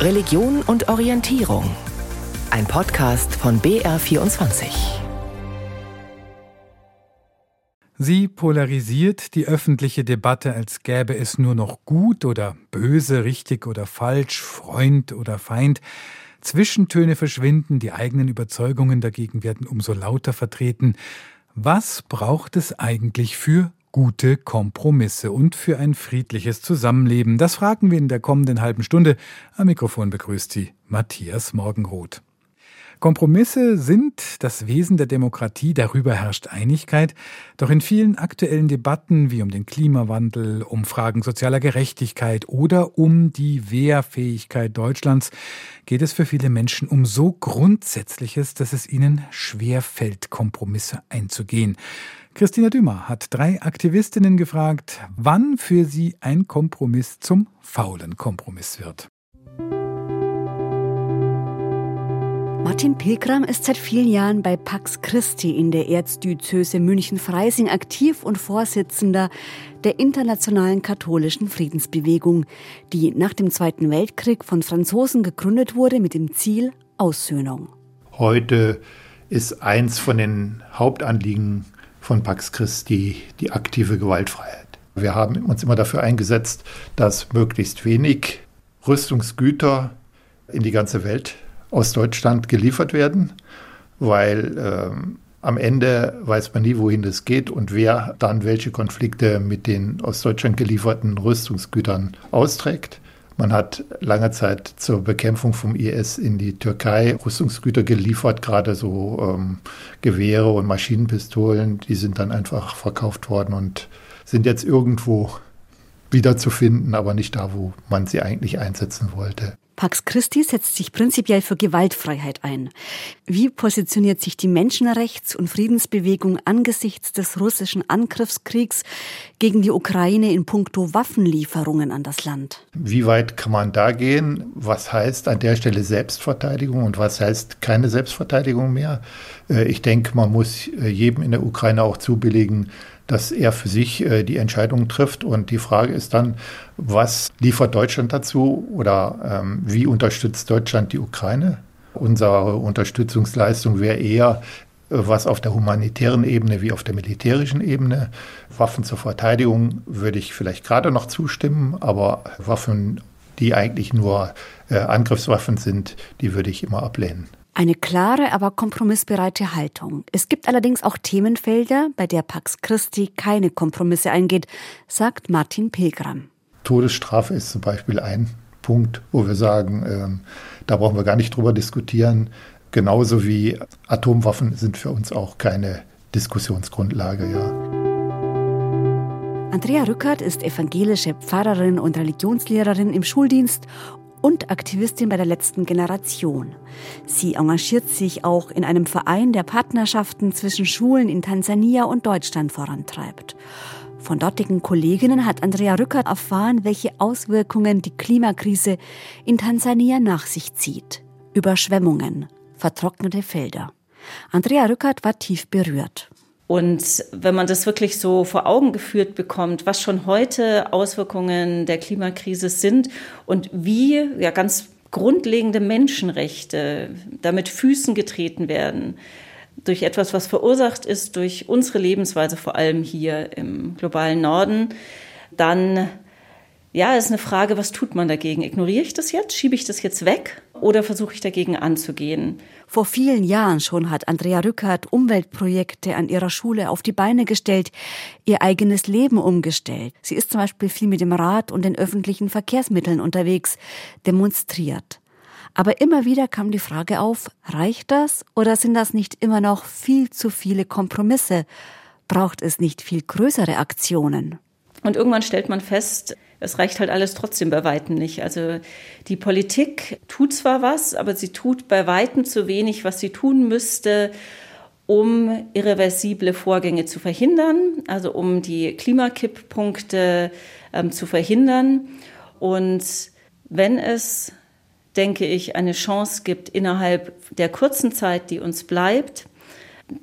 Religion und Orientierung. Ein Podcast von BR24. Sie polarisiert die öffentliche Debatte, als gäbe es nur noch gut oder böse, richtig oder falsch, Freund oder Feind. Zwischentöne verschwinden, die eigenen Überzeugungen dagegen werden umso lauter vertreten. Was braucht es eigentlich für gute Kompromisse und für ein friedliches Zusammenleben? Das fragen wir in der kommenden halben Stunde. Am Mikrofon begrüßt Sie Matthias Morgenroth. Kompromisse sind das Wesen der Demokratie, darüber herrscht Einigkeit. Doch in vielen aktuellen Debatten wie um den Klimawandel, um Fragen sozialer Gerechtigkeit oder um die Wehrfähigkeit Deutschlands geht es für viele Menschen um so Grundsätzliches, dass es ihnen schwer fällt, Kompromisse einzugehen. Christina Dümer hat drei Aktivistinnen gefragt, wann für sie ein Kompromiss zum faulen Kompromiss wird. Martin Pilgram ist seit vielen Jahren bei Pax Christi in der Erzdiözese München-Freising aktiv und Vorsitzender der internationalen katholischen Friedensbewegung, die nach dem Zweiten Weltkrieg von Franzosen gegründet wurde mit dem Ziel Aussöhnung. Heute ist eins von den Hauptanliegen von Pax Christi die aktive Gewaltfreiheit. Wir haben uns immer dafür eingesetzt, dass möglichst wenig Rüstungsgüter in die ganze Welt aus Deutschland geliefert werden, weil ähm, am Ende weiß man nie, wohin das geht und wer dann welche Konflikte mit den aus Deutschland gelieferten Rüstungsgütern austrägt. Man hat lange Zeit zur Bekämpfung vom IS in die Türkei Rüstungsgüter geliefert, gerade so ähm, Gewehre und Maschinenpistolen. Die sind dann einfach verkauft worden und sind jetzt irgendwo wiederzufinden, aber nicht da, wo man sie eigentlich einsetzen wollte. Pax Christi setzt sich prinzipiell für Gewaltfreiheit ein. Wie positioniert sich die Menschenrechts- und Friedensbewegung angesichts des russischen Angriffskriegs gegen die Ukraine in puncto Waffenlieferungen an das Land? Wie weit kann man da gehen? Was heißt an der Stelle Selbstverteidigung und was heißt keine Selbstverteidigung mehr? Äh, ich denke, man muss äh, jedem in der Ukraine auch zubilligen, dass er für sich äh, die Entscheidung trifft. Und die Frage ist dann, was liefert Deutschland dazu oder ähm, wie unterstützt Deutschland die Ukraine? Unsere Unterstützungsleistung wäre eher äh, was auf der humanitären Ebene wie auf der militärischen Ebene. Waffen zur Verteidigung würde ich vielleicht gerade noch zustimmen, aber Waffen, die eigentlich nur äh, Angriffswaffen sind, die würde ich immer ablehnen. Eine klare, aber kompromissbereite Haltung. Es gibt allerdings auch Themenfelder, bei der Pax Christi keine Kompromisse eingeht, sagt Martin Pilgram. Todesstrafe ist zum Beispiel ein Punkt, wo wir sagen, ähm, da brauchen wir gar nicht drüber diskutieren. Genauso wie Atomwaffen sind für uns auch keine Diskussionsgrundlage, ja. Andrea Rückert ist evangelische Pfarrerin und Religionslehrerin im Schuldienst und Aktivistin bei der letzten Generation. Sie engagiert sich auch in einem Verein, der Partnerschaften zwischen Schulen in Tansania und Deutschland vorantreibt. Von dortigen Kolleginnen hat Andrea Rückert erfahren, welche Auswirkungen die Klimakrise in Tansania nach sich zieht. Überschwemmungen, vertrocknete Felder. Andrea Rückert war tief berührt. Und wenn man das wirklich so vor Augen geführt bekommt, was schon heute Auswirkungen der Klimakrise sind und wie ja ganz grundlegende Menschenrechte damit Füßen getreten werden, durch etwas, was verursacht ist durch unsere Lebensweise, vor allem hier im globalen Norden, dann ja, ist eine Frage, was tut man dagegen? Ignoriere ich das jetzt? Schiebe ich das jetzt weg? Oder versuche ich dagegen anzugehen? Vor vielen Jahren schon hat Andrea Rückert Umweltprojekte an ihrer Schule auf die Beine gestellt, ihr eigenes Leben umgestellt. Sie ist zum Beispiel viel mit dem Rad und den öffentlichen Verkehrsmitteln unterwegs, demonstriert. Aber immer wieder kam die Frage auf, reicht das oder sind das nicht immer noch viel zu viele Kompromisse? Braucht es nicht viel größere Aktionen? Und irgendwann stellt man fest, es reicht halt alles trotzdem bei Weitem nicht. Also die Politik tut zwar was, aber sie tut bei Weitem zu wenig, was sie tun müsste, um irreversible Vorgänge zu verhindern, also um die Klimakipppunkte ähm, zu verhindern. Und wenn es, denke ich, eine Chance gibt, innerhalb der kurzen Zeit, die uns bleibt,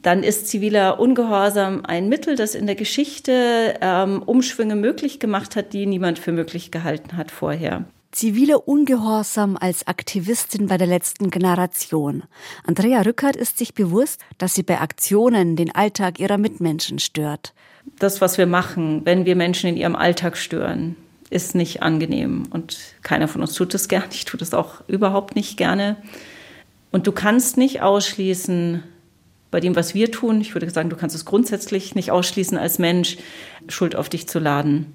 dann ist ziviler Ungehorsam ein Mittel, das in der Geschichte ähm, Umschwünge möglich gemacht hat, die niemand für möglich gehalten hat vorher. Ziviler Ungehorsam als Aktivistin bei der letzten Generation. Andrea Rückert ist sich bewusst, dass sie bei Aktionen den Alltag ihrer Mitmenschen stört. Das, was wir machen, wenn wir Menschen in ihrem Alltag stören, ist nicht angenehm. Und keiner von uns tut es gern. Ich tue das auch überhaupt nicht gerne. Und du kannst nicht ausschließen, bei dem, was wir tun, ich würde sagen, du kannst es grundsätzlich nicht ausschließen, als Mensch Schuld auf dich zu laden.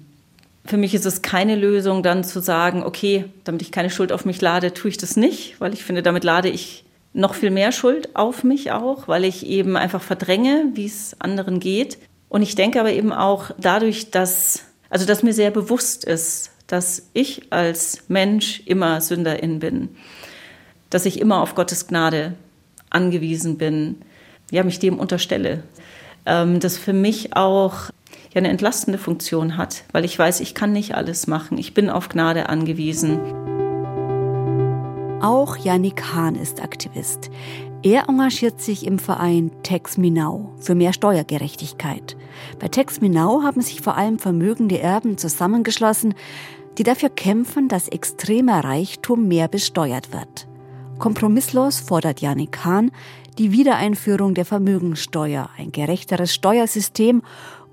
Für mich ist es keine Lösung, dann zu sagen, okay, damit ich keine Schuld auf mich lade, tue ich das nicht, weil ich finde, damit lade ich noch viel mehr Schuld auf mich auch, weil ich eben einfach verdränge, wie es anderen geht. Und ich denke aber eben auch dadurch, dass, also dass mir sehr bewusst ist, dass ich als Mensch immer Sünderin bin, dass ich immer auf Gottes Gnade angewiesen bin, ja, mich dem unterstelle, ähm, das für mich auch ja eine entlastende Funktion hat, weil ich weiß, ich kann nicht alles machen. Ich bin auf Gnade angewiesen. Auch Yannick Hahn ist Aktivist. Er engagiert sich im Verein Tex Minau für mehr Steuergerechtigkeit. Bei Tex Minau haben sich vor allem vermögende Erben zusammengeschlossen, die dafür kämpfen, dass extremer Reichtum mehr besteuert wird. Kompromisslos fordert Yannick Hahn die Wiedereinführung der Vermögensteuer, ein gerechteres Steuersystem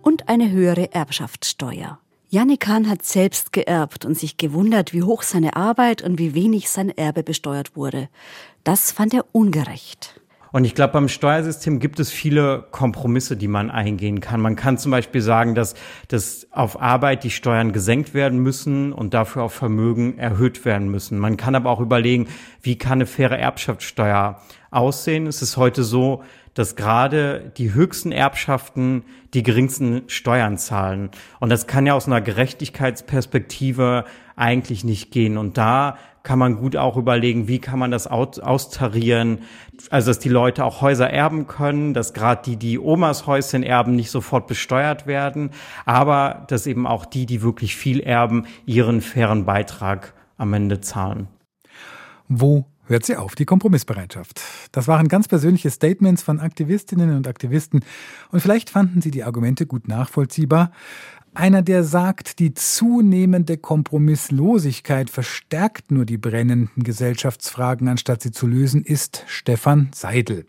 und eine höhere Erbschaftssteuer. Yannick Hahn hat selbst geerbt und sich gewundert, wie hoch seine Arbeit und wie wenig sein Erbe besteuert wurde. Das fand er ungerecht. Und ich glaube, beim Steuersystem gibt es viele Kompromisse, die man eingehen kann. Man kann zum Beispiel sagen, dass, dass auf Arbeit die Steuern gesenkt werden müssen und dafür auf Vermögen erhöht werden müssen. Man kann aber auch überlegen, wie kann eine faire Erbschaftssteuer aussehen. Es ist heute so, dass gerade die höchsten Erbschaften die geringsten Steuern zahlen. Und das kann ja aus einer Gerechtigkeitsperspektive eigentlich nicht gehen. Und da kann man gut auch überlegen, wie kann man das austarieren, also dass die Leute auch Häuser erben können, dass gerade die, die Omas Häuschen erben, nicht sofort besteuert werden, aber dass eben auch die, die wirklich viel erben, ihren fairen Beitrag am Ende zahlen. Wo hört sie auf, die Kompromissbereitschaft. Das waren ganz persönliche Statements von Aktivistinnen und Aktivisten und vielleicht fanden Sie die Argumente gut nachvollziehbar. Einer, der sagt, die zunehmende Kompromisslosigkeit verstärkt nur die brennenden Gesellschaftsfragen, anstatt sie zu lösen, ist Stefan Seidel.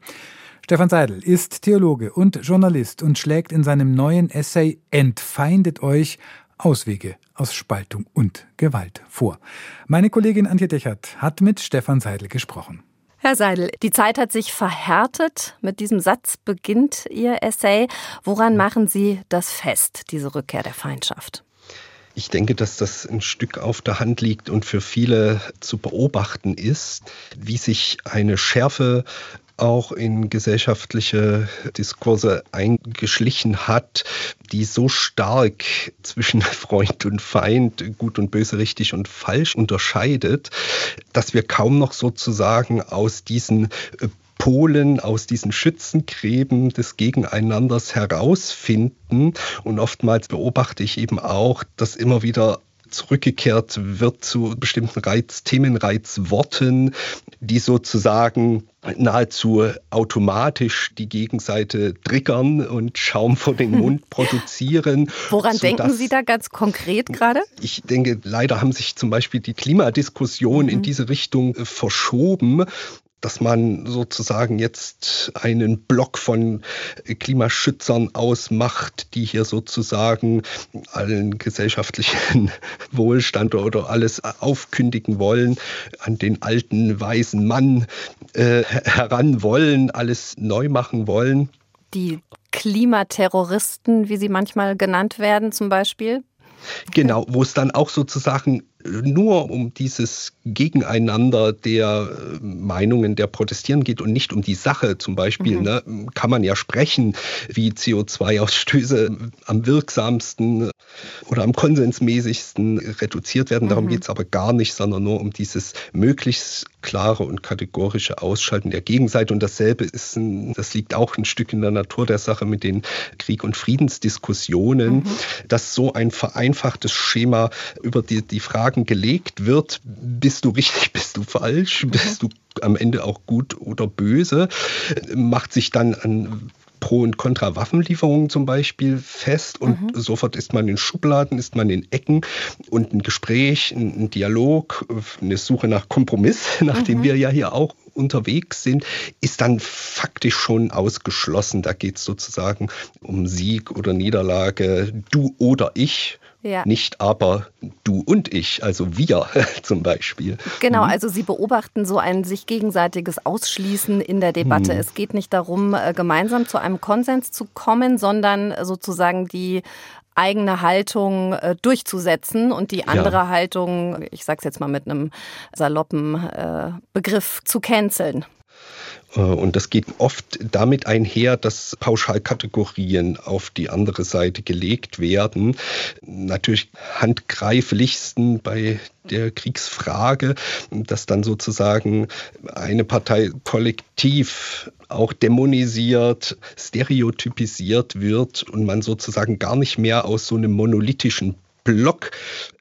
Stefan Seidel ist Theologe und Journalist und schlägt in seinem neuen Essay Entfeindet euch Auswege aus Spaltung und Gewalt vor. Meine Kollegin Antje Dechert hat mit Stefan Seidel gesprochen. Herr Seidel, die Zeit hat sich verhärtet. Mit diesem Satz beginnt Ihr Essay. Woran machen Sie das fest, diese Rückkehr der Feindschaft? Ich denke, dass das ein Stück auf der Hand liegt und für viele zu beobachten ist, wie sich eine Schärfe auch in gesellschaftliche Diskurse eingeschlichen hat, die so stark zwischen Freund und Feind, gut und böse, richtig und falsch unterscheidet, dass wir kaum noch sozusagen aus diesen äh, Polen aus diesen Schützengräben des Gegeneinanders herausfinden. Und oftmals beobachte ich eben auch, dass immer wieder zurückgekehrt wird zu bestimmten Reiz, Themenreizworten, die sozusagen nahezu automatisch die Gegenseite triggern und Schaum vor den Mund produzieren. Woran denken Sie da ganz konkret gerade? Ich denke, leider haben sich zum Beispiel die Klimadiskussionen mhm. in diese Richtung verschoben dass man sozusagen jetzt einen Block von Klimaschützern ausmacht, die hier sozusagen allen gesellschaftlichen Wohlstand oder alles aufkündigen wollen, an den alten weisen Mann äh, heran wollen, alles neu machen wollen. Die Klimaterroristen, wie sie manchmal genannt werden, zum Beispiel? Genau, wo es dann auch sozusagen nur um dieses Gegeneinander der äh, Meinungen der Protestieren geht und nicht um die Sache zum Beispiel, mhm. ne, kann man ja sprechen, wie CO2-Ausstöße am wirksamsten oder am konsensmäßigsten reduziert werden. Darum mhm. geht es aber gar nicht, sondern nur um dieses möglichst klare und kategorische Ausschalten der Gegenseite. Und dasselbe ist, ein, das liegt auch ein Stück in der Natur der Sache mit den Krieg- und Friedensdiskussionen, mhm. dass so ein vereinfachtes Schema über die, die Frage Fragen gelegt wird, bist du richtig, bist du falsch, bist du am Ende auch gut oder böse, macht sich dann an Pro und Contra Waffenlieferungen zum Beispiel fest und mhm. sofort ist man in Schubladen, ist man in Ecken und ein Gespräch, ein, Dialog, eine Suche nach Kompromiss, nach dem mhm. wir ja hier auch unterwegs sind, ist dann faktisch schon ausgeschlossen. Da geht es sozusagen um Sieg oder Niederlage, du oder ich. Ja. Nicht aber du und ich, also wir zum Beispiel. Genau, mhm. also Sie beobachten so ein sich gegenseitiges Ausschließen in der Debatte. Mhm. Es geht nicht darum, äh, gemeinsam zu einem Konsens zu kommen, sondern sozusagen die eigene Haltung äh, durchzusetzen und die andere ja. Haltung, ich sage es jetzt mal mit einem saloppen äh, Begriff, zu canceln. Äh, und das geht oft damit einher, dass Pauschalkategorien auf die andere Seite gelegt werden. Natürlich handgreiflichsten bei der Kriegsfrage, dass dann sozusagen eine Partei kollektiv auch dämonisiert, stereotypisiert wird und man sozusagen gar nicht mehr aus so einem monolithischen Block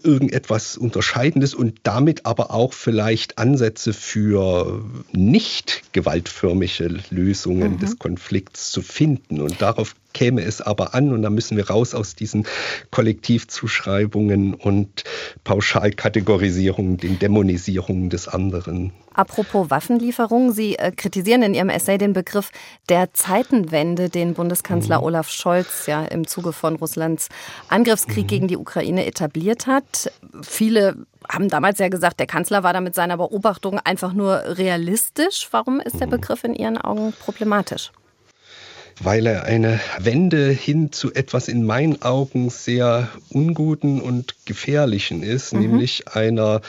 irgendetwas Unterscheidendes und damit aber auch vielleicht Ansätze für nicht gewaltförmige Lösungen mhm. des Konflikts zu finden. Und darauf käme es aber an und da müssen wir raus aus diesen Kollektivzuschreibungen und Pauschalkategorisierungen, den Dämonisierungen des anderen. Apropos Waffenlieferungen, Sie äh, kritisieren in Ihrem Essay den Begriff der Zeitenwende, den Bundeskanzler mhm. Olaf Scholz ja im Zuge von Russlands Angriffskrieg mhm. gegen die Ukraine etabliert hat. Viele haben damals ja gesagt, der Kanzler war da mit seiner Beobachtung einfach nur realistisch. Warum ist der mhm. Begriff in Ihren Augen problematisch? Weil er eine Wende hin zu etwas in meinen Augen sehr unguten und gefährlichen ist, mhm. nämlich einer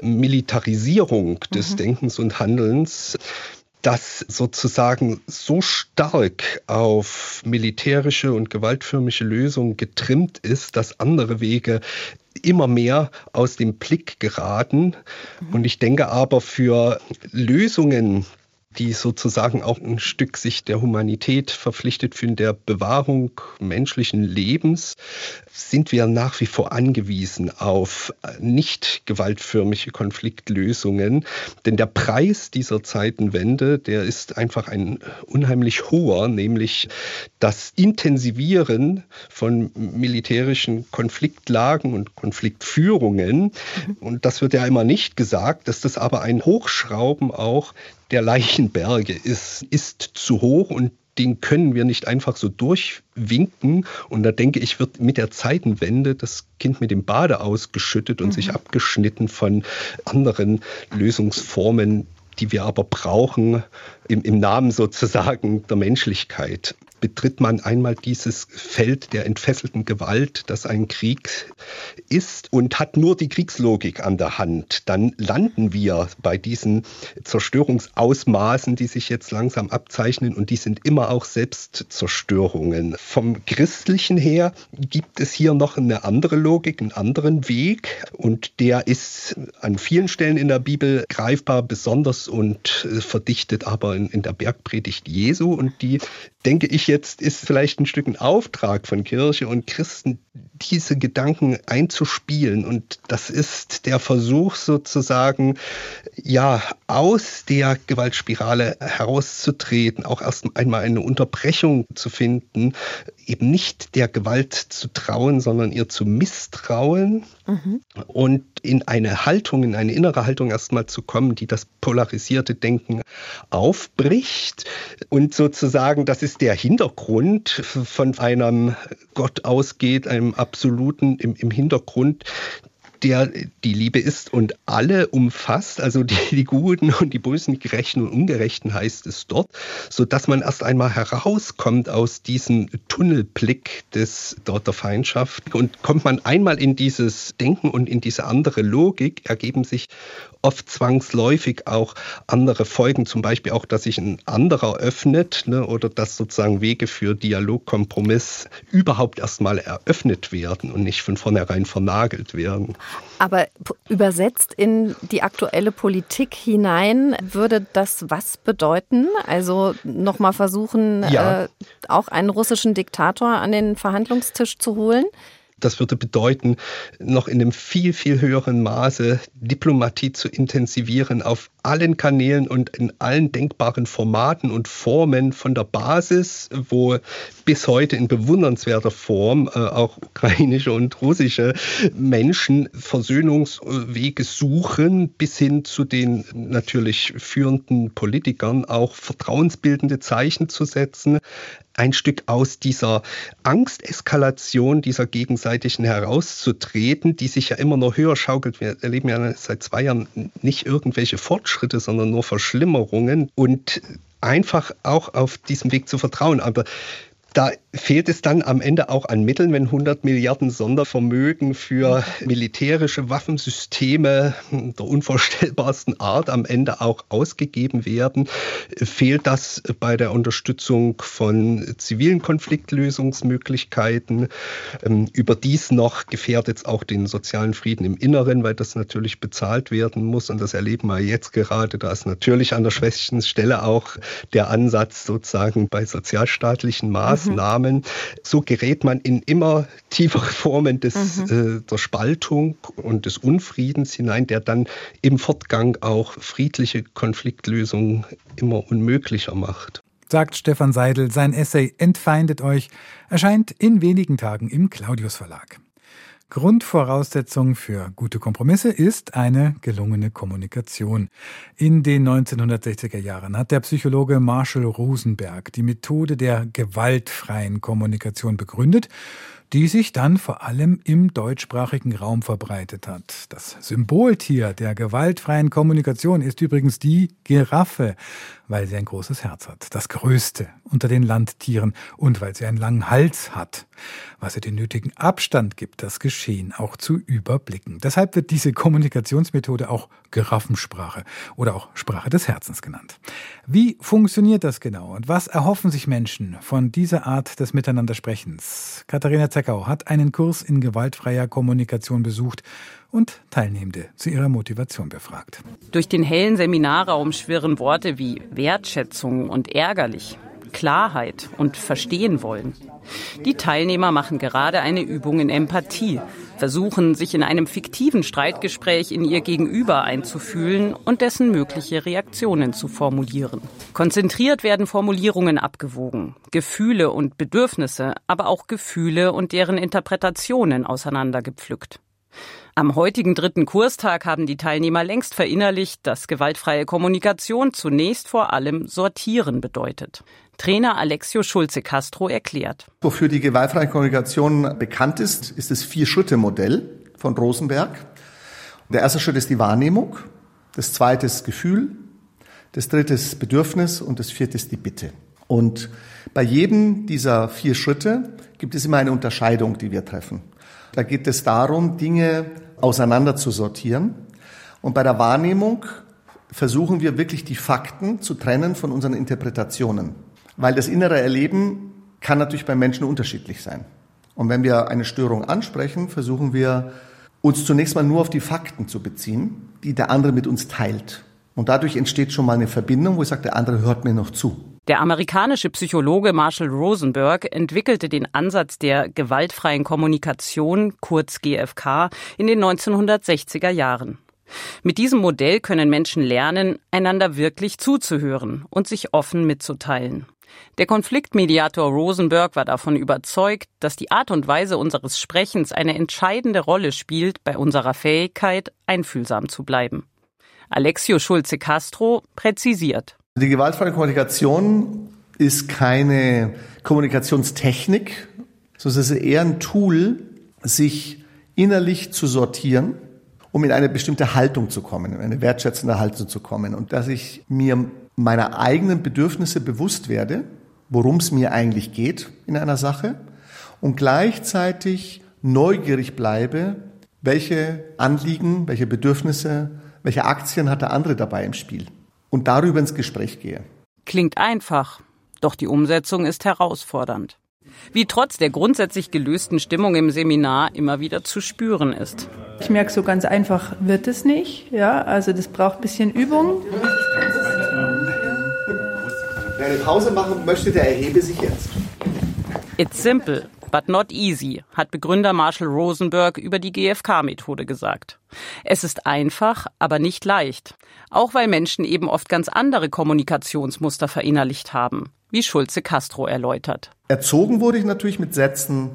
Militarisierung des mhm. Denkens und Handelns das sozusagen so stark auf militärische und gewaltförmige Lösungen getrimmt ist, dass andere Wege immer mehr aus dem Blick geraten. Mhm. Und ich denke aber für Lösungen, die sozusagen auch ein Stück sich der Humanität verpflichtet fühlen, der Bewahrung menschlichen Lebens, sind wir nach wie vor angewiesen auf nicht gewaltförmige Konfliktlösungen. Denn der Preis dieser Zeitenwende, der ist einfach ein unheimlich hoher, nämlich das Intensivieren von militärischen Konfliktlagen und Konfliktführungen. Und das wird ja immer nicht gesagt, dass das aber ein Hochschrauben auch der Leichenberge ist, ist zu hoch und den können wir nicht einfach so durchwinken. Und da denke ich, wird mit der Zeitenwende das Kind mit dem Bade ausgeschüttet und mhm. sich abgeschnitten von anderen Lösungsformen, die wir aber brauchen im, im Namen sozusagen der Menschlichkeit betritt man einmal dieses Feld der entfesselten Gewalt, das ein Krieg ist und hat nur die Kriegslogik an der Hand. Dann landen wir bei diesen Zerstörungsausmaßen, die sich jetzt langsam abzeichnen und die sind immer auch Selbstzerstörungen. Vom Christlichen her gibt es hier noch eine andere Logik, einen anderen Weg und der ist an vielen Stellen in der Bibel greifbar, besonders und verdichtet aber in, in der Bergpredigt Jesu und die denke ich jetzt, ist vielleicht ein Stück ein Auftrag von Kirche und Christen, diese Gedanken einzuspielen. Und das ist der Versuch sozusagen, ja, aus der Gewaltspirale herauszutreten, auch erst einmal eine Unterbrechung zu finden, eben nicht der Gewalt zu trauen, sondern ihr zu misstrauen mhm. und in eine Haltung, in eine innere Haltung erstmal zu kommen, die das polarisierte Denken aufbricht. Und sozusagen, das ist der Hintergrund von einem Gott ausgeht, einem Absoluten im, im Hintergrund, der die Liebe ist und alle umfasst, also die, die Guten und die Bösen, die Gerechten und Ungerechten heißt es dort, sodass man erst einmal herauskommt aus diesem Tunnelblick des dort der Feindschaft und kommt man einmal in dieses Denken und in diese andere Logik, ergeben sich oft zwangsläufig auch andere Folgen, zum Beispiel auch, dass sich ein anderer öffnet ne, oder dass sozusagen Wege für Dialog, Kompromiss überhaupt erstmal eröffnet werden und nicht von vornherein vernagelt werden. Aber übersetzt in die aktuelle Politik hinein, würde das was bedeuten? Also nochmal versuchen, ja. äh, auch einen russischen Diktator an den Verhandlungstisch zu holen? Das würde bedeuten, noch in einem viel, viel höheren Maße Diplomatie zu intensivieren auf allen Kanälen und in allen denkbaren Formaten und Formen von der Basis, wo bis heute in bewundernswerter Form äh, auch ukrainische und russische Menschen Versöhnungswege suchen, bis hin zu den natürlich führenden Politikern auch vertrauensbildende Zeichen zu setzen ein Stück aus dieser Angsteskalation, dieser gegenseitigen herauszutreten, die sich ja immer noch höher schaukelt. Wir erleben ja seit zwei Jahren nicht irgendwelche Fortschritte, sondern nur Verschlimmerungen und einfach auch auf diesem Weg zu vertrauen. Aber da fehlt es dann am Ende auch an Mitteln, wenn 100 Milliarden Sondervermögen für militärische Waffensysteme der unvorstellbarsten Art am Ende auch ausgegeben werden. Fehlt das bei der Unterstützung von zivilen Konfliktlösungsmöglichkeiten? Ähm, überdies noch gefährdet es auch den sozialen Frieden im Inneren, weil das natürlich bezahlt werden muss. Und das erleben wir jetzt gerade. Da ist natürlich an der schwächsten Stelle auch der Ansatz sozusagen bei sozialstaatlichen Maßnahmen. Mhm. So gerät man in immer tiefere Formen des, mhm. äh, der Spaltung und des Unfriedens hinein, der dann im Fortgang auch friedliche Konfliktlösungen immer unmöglicher macht sagt Stefan Seidel. Sein Essay Entfeindet euch erscheint in wenigen Tagen im Claudius Verlag. Grundvoraussetzung für gute Kompromisse ist eine gelungene Kommunikation. In den 1960er Jahren hat der Psychologe Marshall Rosenberg die Methode der gewaltfreien Kommunikation begründet die sich dann vor allem im deutschsprachigen Raum verbreitet hat. Das Symboltier der gewaltfreien Kommunikation ist übrigens die Giraffe, weil sie ein großes Herz hat, das größte unter den Landtieren und weil sie einen langen Hals hat, was ihr den nötigen Abstand gibt, das Geschehen auch zu überblicken. Deshalb wird diese Kommunikationsmethode auch Giraffensprache oder auch Sprache des Herzens genannt. Wie funktioniert das genau und was erhoffen sich Menschen von dieser Art des Miteinandersprechens? Katharina Zeckau hat einen Kurs in gewaltfreier Kommunikation besucht und Teilnehmende zu ihrer Motivation befragt. Durch den hellen Seminarraum schwirren Worte wie Wertschätzung und ärgerlich, Klarheit und verstehen wollen. Die Teilnehmer machen gerade eine Übung in Empathie, versuchen sich in einem fiktiven Streitgespräch in ihr Gegenüber einzufühlen und dessen mögliche Reaktionen zu formulieren. Konzentriert werden Formulierungen abgewogen, Gefühle und Bedürfnisse, aber auch Gefühle und deren Interpretationen auseinandergepflückt. Am heutigen dritten Kurstag haben die Teilnehmer längst verinnerlicht, dass gewaltfreie Kommunikation zunächst vor allem Sortieren bedeutet. Trainer Alexio Schulze-Castro erklärt. Wofür die gewaltfreie Kommunikation bekannt ist, ist das Vier-Schritte-Modell von Rosenberg. Der erste Schritt ist die Wahrnehmung, das zweite ist Gefühl, das dritte ist Bedürfnis und das vierte ist die Bitte. Und bei jedem dieser vier Schritte gibt es immer eine Unterscheidung, die wir treffen. Da geht es darum, Dinge auseinander zu sortieren. Und bei der Wahrnehmung versuchen wir wirklich die Fakten zu trennen von unseren Interpretationen. Weil das innere Erleben kann natürlich bei Menschen unterschiedlich sein. Und wenn wir eine Störung ansprechen, versuchen wir uns zunächst mal nur auf die Fakten zu beziehen, die der andere mit uns teilt. Und dadurch entsteht schon mal eine Verbindung, wo ich sage, der andere hört mir noch zu. Der amerikanische Psychologe Marshall Rosenberg entwickelte den Ansatz der gewaltfreien Kommunikation, kurz GFK, in den 1960er Jahren. Mit diesem Modell können Menschen lernen, einander wirklich zuzuhören und sich offen mitzuteilen. Der Konfliktmediator Rosenberg war davon überzeugt, dass die Art und Weise unseres Sprechens eine entscheidende Rolle spielt bei unserer Fähigkeit, einfühlsam zu bleiben. Alexio Schulze Castro präzisiert. Die gewaltfreie Kommunikation ist keine Kommunikationstechnik, sondern es ist eher ein Tool, sich innerlich zu sortieren, um in eine bestimmte Haltung zu kommen, in eine wertschätzende Haltung zu kommen. Und dass ich mir meiner eigenen Bedürfnisse bewusst werde, worum es mir eigentlich geht in einer Sache und gleichzeitig neugierig bleibe, welche Anliegen, welche Bedürfnisse, welche Aktien hat der andere dabei im Spiel und darüber ins Gespräch gehe. Klingt einfach, doch die Umsetzung ist herausfordernd. Wie trotz der grundsätzlich gelösten Stimmung im Seminar immer wieder zu spüren ist. Ich merke, so ganz einfach wird es nicht. Ja, also das braucht ein bisschen Übung. Eine Pause machen möchte, der erhebe sich jetzt. It's simple. But not easy, hat Begründer Marshall Rosenberg über die GFK-Methode gesagt. Es ist einfach, aber nicht leicht. Auch weil Menschen eben oft ganz andere Kommunikationsmuster verinnerlicht haben, wie Schulze Castro erläutert. Erzogen wurde ich natürlich mit Sätzen,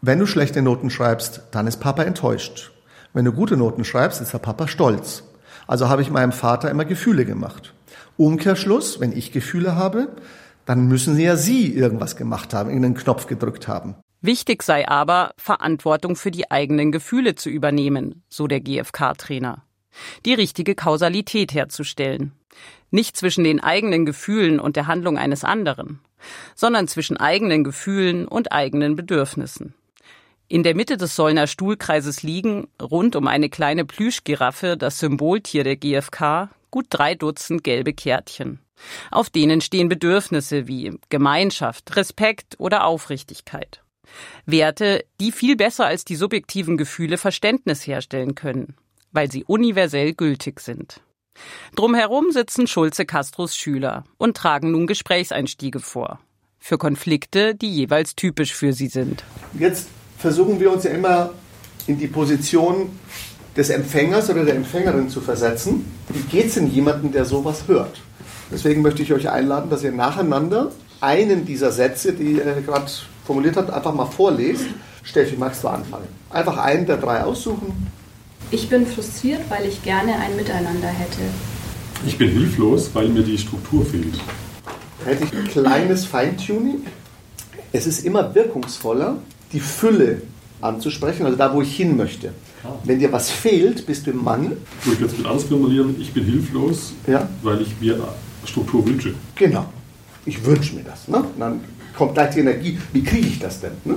wenn du schlechte Noten schreibst, dann ist Papa enttäuscht. Wenn du gute Noten schreibst, ist der Papa stolz. Also habe ich meinem Vater immer Gefühle gemacht. Umkehrschluss, wenn ich Gefühle habe, dann müssen ja Sie irgendwas gemacht haben, irgendeinen Knopf gedrückt haben. Wichtig sei aber, Verantwortung für die eigenen Gefühle zu übernehmen, so der GfK-Trainer. Die richtige Kausalität herzustellen. Nicht zwischen den eigenen Gefühlen und der Handlung eines anderen, sondern zwischen eigenen Gefühlen und eigenen Bedürfnissen. In der Mitte des Sollner Stuhlkreises liegen, rund um eine kleine Plüschgiraffe, das Symboltier der GfK, gut drei Dutzend gelbe Kärtchen. Auf denen stehen Bedürfnisse wie Gemeinschaft, Respekt oder Aufrichtigkeit. Werte, die viel besser als die subjektiven Gefühle Verständnis herstellen können, weil sie universell gültig sind. Drumherum sitzen Schulze Castros Schüler und tragen nun Gesprächseinstiege vor. Für Konflikte, die jeweils typisch für sie sind. Jetzt versuchen wir uns ja immer in die Position des Empfängers oder der Empfängerin zu versetzen. Wie geht es denn jemandem, der sowas hört? Deswegen möchte ich euch einladen, dass ihr nacheinander einen dieser Sätze, die ihr gerade formuliert habt, einfach mal vorlest. Steffi, magst du anfangen? Einfach einen der drei aussuchen. Ich bin frustriert, weil ich gerne ein Miteinander hätte. Ich bin hilflos, weil mir die Struktur fehlt. Da hätte ich ein kleines Feintuning. Es ist immer wirkungsvoller, die Fülle anzusprechen, also da, wo ich hin möchte. Wenn dir was fehlt, bist du im Mangel. Ich würde jetzt mit anders formulieren, ich bin hilflos, ja. weil ich mir Struktur wünsche. Genau. Ich wünsche mir das. Ne? dann kommt gleich die Energie. Wie kriege ich das denn? Ne?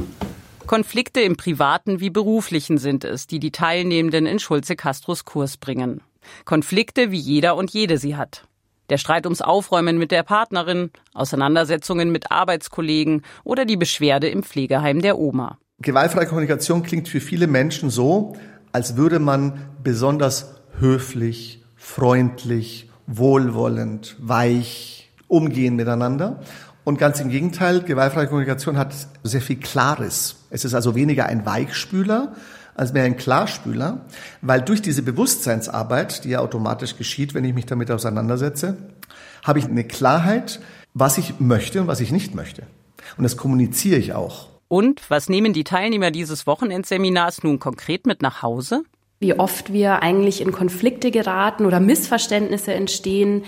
Konflikte im privaten wie beruflichen sind es, die die Teilnehmenden in Schulze Castros Kurs bringen. Konflikte, wie jeder und jede sie hat. Der Streit ums Aufräumen mit der Partnerin, Auseinandersetzungen mit Arbeitskollegen oder die Beschwerde im Pflegeheim der Oma. Gewaltfreie Kommunikation klingt für viele Menschen so, als würde man besonders höflich, freundlich, wohlwollend, weich umgehen miteinander. Und ganz im Gegenteil, gewaltfreie Kommunikation hat sehr viel Klares. Es ist also weniger ein Weichspüler als mehr ein Klarspüler, weil durch diese Bewusstseinsarbeit, die ja automatisch geschieht, wenn ich mich damit auseinandersetze, habe ich eine Klarheit, was ich möchte und was ich nicht möchte. Und das kommuniziere ich auch. Und was nehmen die Teilnehmer dieses Wochenendseminars nun konkret mit nach Hause? Wie oft wir eigentlich in Konflikte geraten oder Missverständnisse entstehen,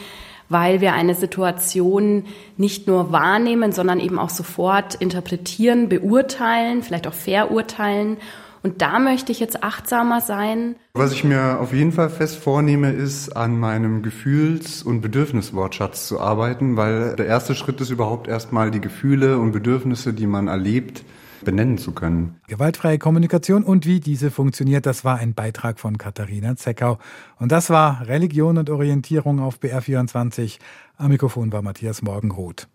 weil wir eine Situation nicht nur wahrnehmen, sondern eben auch sofort interpretieren, beurteilen, vielleicht auch verurteilen. Und da möchte ich jetzt achtsamer sein. Was ich mir auf jeden Fall fest vornehme, ist, an meinem Gefühls- und Bedürfniswortschatz zu arbeiten, weil der erste Schritt ist überhaupt erstmal die Gefühle und Bedürfnisse, die man erlebt, benennen zu können. Gewaltfreie Kommunikation und wie diese funktioniert, das war ein Beitrag von Katharina Zeckau. Und das war Religion und Orientierung auf BR24. Am Mikrofon war Matthias Morgenroth.